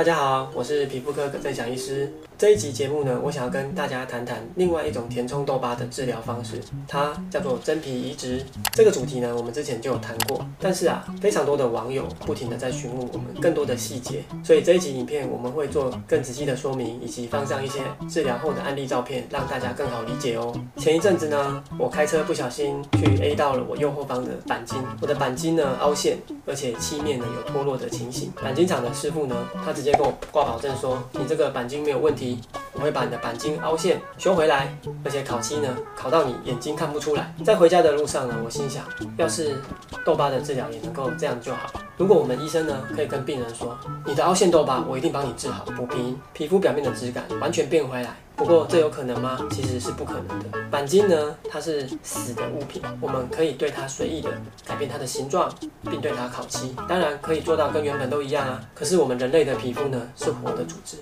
大家好，我是皮肤科郑翔医师。这一集节目呢，我想要跟大家谈谈另外一种填充痘疤的治疗方式，它叫做真皮移植。这个主题呢，我们之前就有谈过，但是啊，非常多的网友不停的在询问我们更多的细节，所以这一集影片我们会做更仔细的说明，以及放上一些治疗后的案例照片，让大家更好理解哦。前一阵子呢，我开车不小心去 A 到了我右后方的钣金，我的钣金呢凹陷，而且漆面呢有脱落的情形。钣金厂的师傅呢，他直接跟我挂保证说，你这个钣金没有问题。我会把你的钣金凹陷修回来，而且烤漆呢，烤到你眼睛看不出来。在回家的路上呢，我心想，要是痘疤的治疗也能够这样就好。如果我们医生呢，可以跟病人说，你的凹陷痘疤我一定帮你治好，补平皮肤表面的质感，完全变回来。不过这有可能吗？其实是不可能的。钣金呢，它是死的物品，我们可以对它随意的改变它的形状，并对它烤漆，当然可以做到跟原本都一样啊。可是我们人类的皮肤呢，是活的组织。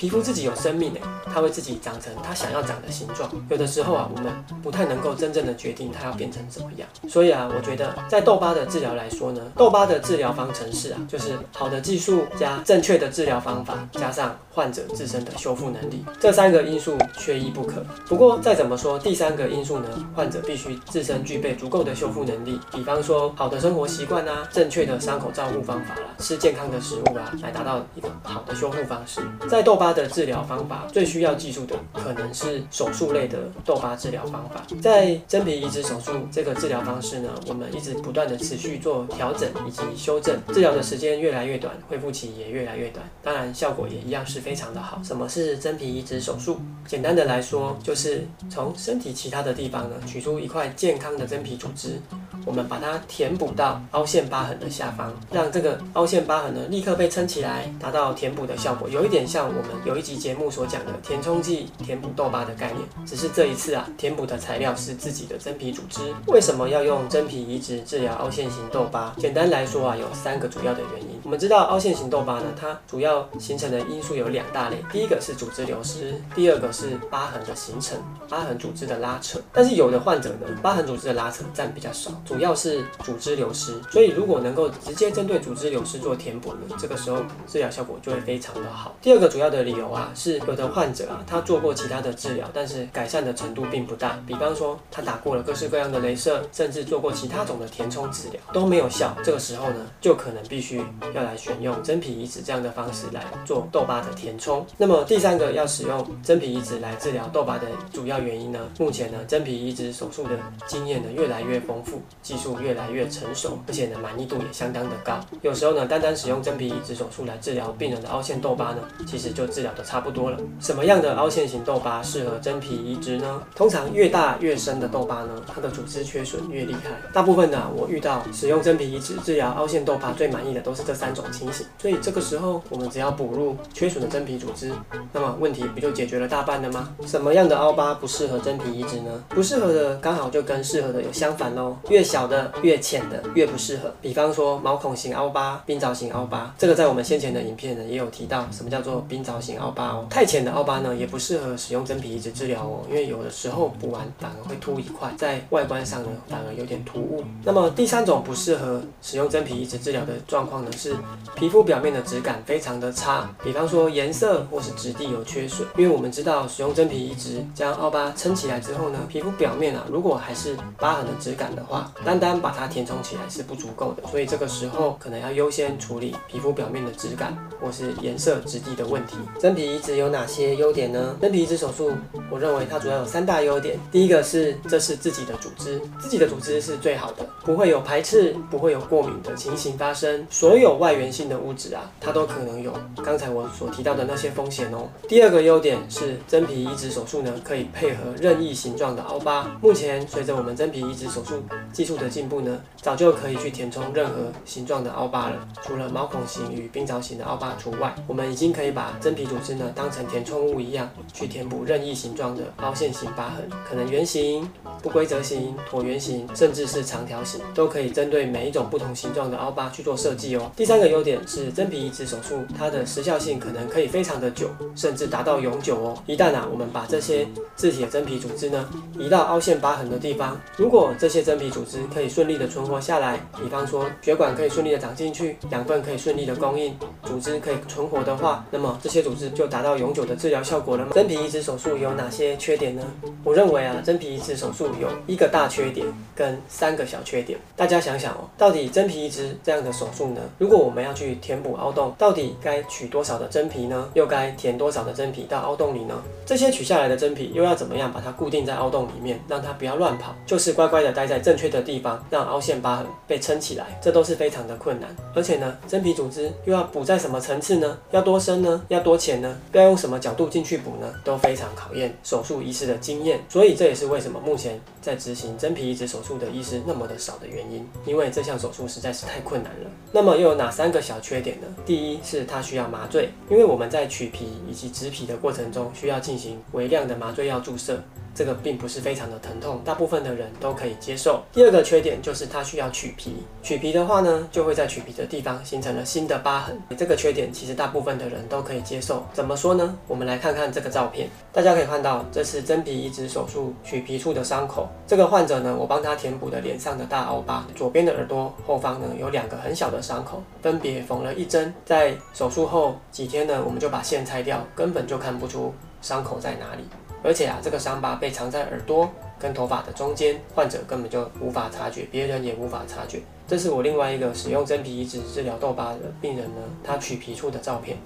皮肤自己有生命诶，它会自己长成它想要长的形状。有的时候啊，我们不太能够真正的决定它要变成怎么样。所以啊，我觉得在痘疤的治疗来说呢，痘疤的治疗方程式啊，就是好的技术加正确的治疗方法，加上患者自身的修复能力，这三个因素缺一不可。不过再怎么说，第三个因素呢，患者必须自身具备足够的修复能力，比方说好的生活习惯啊，正确的伤口照护方法啦，吃健康的食物啊，来达到一个好的修复方式。在痘疤它的治疗方法最需要技术的，可能是手术类的痘疤治疗方法。在真皮移植手术这个治疗方式呢，我们一直不断的持续做调整以及修正，治疗的时间越来越短，恢复期也越来越短，当然效果也一样是非常的好。什么是真皮移植手术？简单的来说，就是从身体其他的地方呢，取出一块健康的真皮组织。我们把它填补到凹陷疤痕的下方，让这个凹陷疤痕呢立刻被撑起来，达到填补的效果，有一点像我们有一集节目所讲的填充剂填补痘疤的概念。只是这一次啊，填补的材料是自己的真皮组织。为什么要用真皮移植治疗凹陷型痘疤？简单来说啊，有三个主要的原因。我们知道凹陷型痘疤呢，它主要形成的因素有两大类，第一个是组织流失，第二个是疤痕的形成，疤痕组织的拉扯。但是有的患者呢，疤痕组织的拉扯占比较少。主要是组织流失，所以如果能够直接针对组织流失做填补呢，这个时候治疗效果就会非常的好。第二个主要的理由啊，是有的患者啊，他做过其他的治疗，但是改善的程度并不大。比方说，他打过了各式各样的镭射，甚至做过其他种的填充治疗都没有效，这个时候呢，就可能必须要来选用真皮移植这样的方式来做痘疤的填充。那么第三个要使用真皮移植来治疗痘疤的主要原因呢，目前呢，真皮移植手术的经验呢越来越丰富。技术越来越成熟，而且呢，满意度也相当的高。有时候呢，单单使用真皮移植手术来治疗病人的凹陷痘疤呢，其实就治疗的差不多了。什么样的凹陷型痘疤适合真皮移植呢？通常越大越深的痘疤呢，它的组织缺损越厉害。大部分呢，我遇到使用真皮移植治疗凹陷痘疤最满意的都是这三种情形。所以这个时候，我们只要补入缺损的真皮组织，那么问题不就解决了大半了吗？什么样的凹疤不适合真皮移植呢？不适合的刚好就跟适合的有相反喽。越小的越浅的越不适合，比方说毛孔型凹疤、冰凿型凹疤，这个在我们先前的影片呢也有提到，什么叫做冰凿型凹疤哦。太浅的凹疤呢也不适合使用真皮移植治疗哦，因为有的时候补完反而会凸一块，在外观上呢反而有点突兀。那么第三种不适合使用真皮移植治疗的状况呢是皮肤表面的质感非常的差，比方说颜色或是质地有缺损。因为我们知道使用真皮移植将凹疤撑起来之后呢，皮肤表面啊如果还是疤痕的质感的话，单单把它填充起来是不足够的，所以这个时候可能要优先处理皮肤表面的质感或是颜色质地的问题。真皮移植有哪些优点呢？真皮移植手术，我认为它主要有三大优点。第一个是这是自己的组织，自己的组织是最好的，不会有排斥，不会有过敏的情形发生。所有外源性的物质啊，它都可能有刚才我所提到的那些风险哦。第二个优点是真皮移植手术呢，可以配合任意形状的凹疤。目前随着我们真皮移植手术技术的进步呢，早就可以去填充任何形状的凹疤了。除了毛孔型与冰凿型的凹疤除外，我们已经可以把真皮组织呢当成填充物一样去填补任意形状的凹陷型疤痕，可能圆形、不规则形、椭圆形，甚至是长条形，都可以针对每一种不同形状的凹疤去做设计哦。第三个优点是真皮移植手术，它的时效性可能可以非常的久，甚至达到永久哦。一旦啊，我们把这些自体的真皮组织呢移到凹陷疤痕的地方，如果这些真皮组织可以顺利的存活下来，比方说血管可以顺利的长进去，养分可以顺利的供应，组织可以存活的话，那么这些组组织就达到永久的治疗效果了吗？真皮移植手术有哪些缺点呢？我认为啊，真皮移植手术有一个大缺点跟三个小缺点。大家想想哦，到底真皮移植这样的手术呢，如果我们要去填补凹洞，到底该取多少的真皮呢？又该填多少的真皮到凹洞里呢？这些取下来的真皮又要怎么样把它固定在凹洞里面，让它不要乱跑，就是乖乖的待在正确的地方，让凹陷疤痕被撑起来，这都是非常的困难。而且呢，真皮组织又要补在什么层次呢？要多深呢？要多且呢？要用什么角度进去补呢？都非常考验手术医师的经验。所以这也是为什么目前在执行真皮移植手术的医师那么的少的原因，因为这项手术实在是太困难了。那么又有哪三个小缺点呢？第一是它需要麻醉，因为我们在取皮以及植皮的过程中需要进行微量的麻醉药注射。这个并不是非常的疼痛，大部分的人都可以接受。第二个缺点就是它需要取皮，取皮的话呢，就会在取皮的地方形成了新的疤痕。这个缺点其实大部分的人都可以接受。怎么说呢？我们来看看这个照片，大家可以看到，这是真皮移植手术取皮处的伤口。这个患者呢，我帮他填补了脸上的大凹疤，左边的耳朵后方呢有两个很小的伤口，分别缝了一针。在手术后几天呢，我们就把线拆掉，根本就看不出伤口在哪里。而且啊，这个伤疤被藏在耳朵跟头发的中间，患者根本就无法察觉，别人也无法察觉。这是我另外一个使用真皮移植治疗痘疤的病人呢，他取皮处的照片。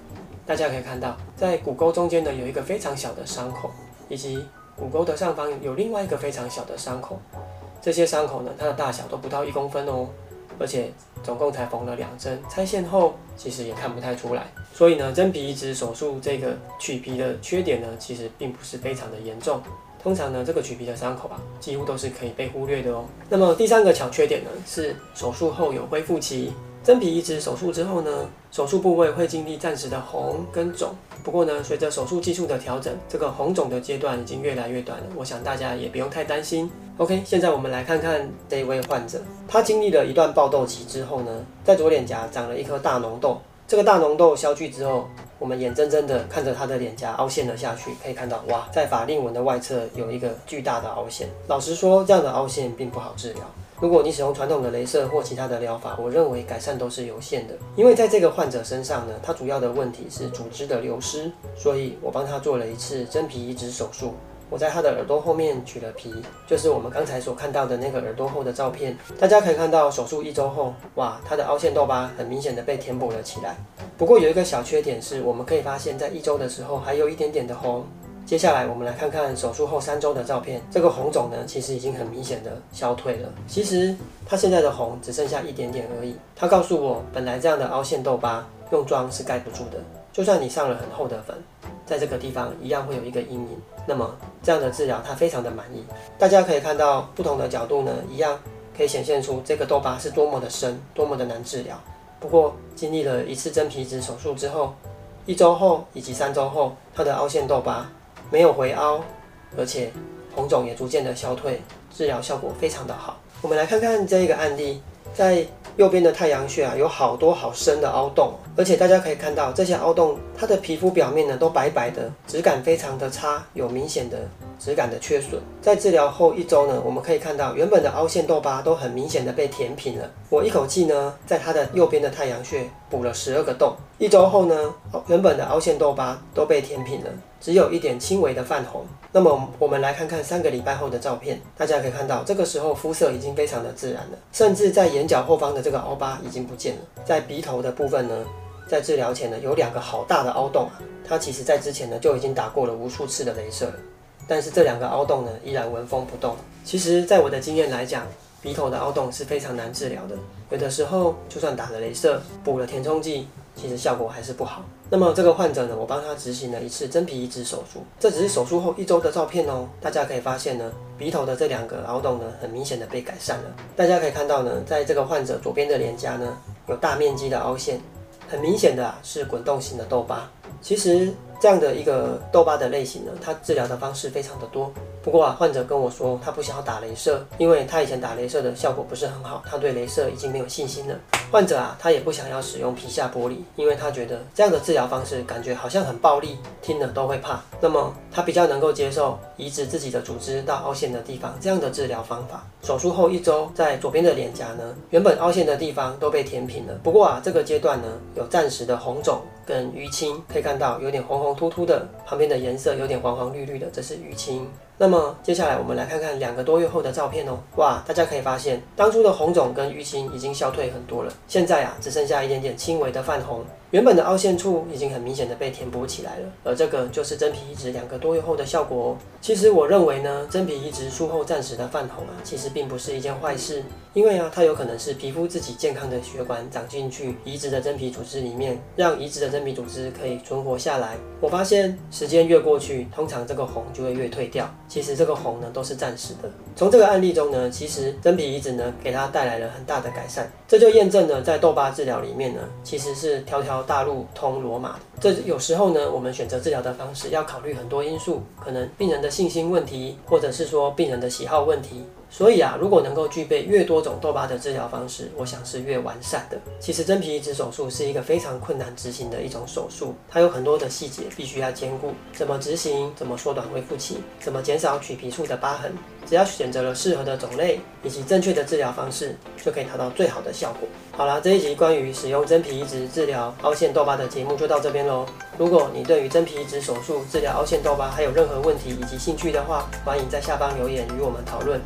大家可以看到，在骨沟中间呢有一个非常小的伤口，以及骨沟的上方有另外一个非常小的伤口。这些伤口呢，它的大小都不到一公分哦。而且总共才缝了两针，拆线后其实也看不太出来。所以呢，真皮移植手术这个取皮的缺点呢，其实并不是非常的严重。通常呢，这个取皮的伤口啊，几乎都是可以被忽略的哦。那么第三个小缺点呢，是手术后有恢复期。真皮移植手术之后呢，手术部位会经历暂时的红跟肿。不过呢，随着手术技术的调整，这个红肿的阶段已经越来越短了。我想大家也不用太担心。OK，现在我们来看看这一位患者，他经历了一段爆痘期之后呢，在左脸颊长了一颗大脓痘。这个大脓痘消去之后，我们眼睁睁的看着他的脸颊凹陷了下去，可以看到哇，在法令纹的外侧有一个巨大的凹陷。老实说，这样的凹陷并不好治疗。如果你使用传统的镭射或其他的疗法，我认为改善都是有限的。因为在这个患者身上呢，他主要的问题是组织的流失，所以我帮他做了一次真皮移植手术。我在他的耳朵后面取了皮，就是我们刚才所看到的那个耳朵后的照片。大家可以看到，手术一周后，哇，他的凹陷痘疤很明显的被填补了起来。不过有一个小缺点是，我们可以发现，在一周的时候还有一点点的红。接下来我们来看看手术后三周的照片，这个红肿呢，其实已经很明显的消退了。其实它现在的红只剩下一点点而已。它告诉我，本来这样的凹陷痘疤用妆是盖不住的，就算你上了很厚的粉，在这个地方一样会有一个阴影。那么这样的治疗，它非常的满意。大家可以看到不同的角度呢，一样可以显现出这个痘疤是多么的深，多么的难治疗。不过经历了一次真皮质手术之后，一周后以及三周后，它的凹陷痘疤。没有回凹，而且红肿也逐渐的消退，治疗效果非常的好。我们来看看这一个案例，在右边的太阳穴啊，有好多好深的凹洞，而且大家可以看到这些凹洞，它的皮肤表面呢都白白的，质感非常的差，有明显的质感的缺损。在治疗后一周呢，我们可以看到原本的凹陷痘疤都很明显的被填平了。我一口气呢，在它的右边的太阳穴补了十二个洞。一周后呢，原本的凹陷痘疤都被填平了。只有一点轻微的泛红。那么我们来看看三个礼拜后的照片，大家可以看到，这个时候肤色已经非常的自然了，甚至在眼角后方的这个凹疤已经不见了。在鼻头的部分呢，在治疗前呢，有两个好大的凹洞啊，它其实在之前呢就已经打过了无数次的镭射了，但是这两个凹洞呢依然纹风不动。其实，在我的经验来讲，鼻头的凹洞是非常难治疗的，有的时候就算打了镭射，补了填充剂。其实效果还是不好。那么这个患者呢，我帮他执行了一次真皮移植手术，这只是手术后一周的照片哦。大家可以发现呢，鼻头的这两个凹洞呢，很明显的被改善了。大家可以看到呢，在这个患者左边的脸颊呢，有大面积的凹陷，很明显的啊，是滚动型的痘疤。其实这样的一个痘疤的类型呢，它治疗的方式非常的多。不过啊，患者跟我说他不想要打镭射，因为他以前打镭射的效果不是很好，他对镭射已经没有信心了。患者啊，他也不想要使用皮下剥离，因为他觉得这样的治疗方式感觉好像很暴力，听了都会怕。那么他比较能够接受移植自己的组织到凹陷的地方这样的治疗方法。手术后一周，在左边的脸颊呢，原本凹陷的地方都被填平了。不过啊，这个阶段呢，有暂时的红肿跟淤青，可以看到有点红红突突的，旁边的颜色有点黄黄绿绿的，这是淤青。那么接下来我们来看看两个多月后的照片哦。哇，大家可以发现，当初的红肿跟淤青已经消退很多了，现在啊，只剩下一点点轻微的泛红。原本的凹陷处已经很明显的被填补起来了，而这个就是真皮移植两个多月后的效果哦。其实我认为呢，真皮移植术后暂时的泛红啊，其实并不是一件坏事，因为啊，它有可能是皮肤自己健康的血管长进去移植的真皮组织里面，让移植的真皮组织可以存活下来。我发现时间越过去，通常这个红就会越退掉。其实这个红呢，都是暂时的。从这个案例中呢，其实真皮移植呢，给他带来了很大的改善。这就验证了在痘疤治疗里面呢，其实是条条大路通罗马。这有时候呢，我们选择治疗的方式要考虑很多因素，可能病人的信心问题，或者是说病人的喜好问题。所以啊，如果能够具备越多种痘疤的治疗方式，我想是越完善的。其实真皮移植手术是一个非常困难执行的一种手术，它有很多的细节必须要兼顾，怎么执行，怎么缩短恢复期，怎么减少取皮处的疤痕，只要选择了适合的种类以及正确的治疗方式，就可以达到最好的效果。好啦，这一集关于使用真皮移植治疗凹陷痘疤的节目就到这边喽。如果你对于真皮移植手术治疗凹陷痘疤还有任何问题以及兴趣的话，欢迎在下方留言与我们讨论。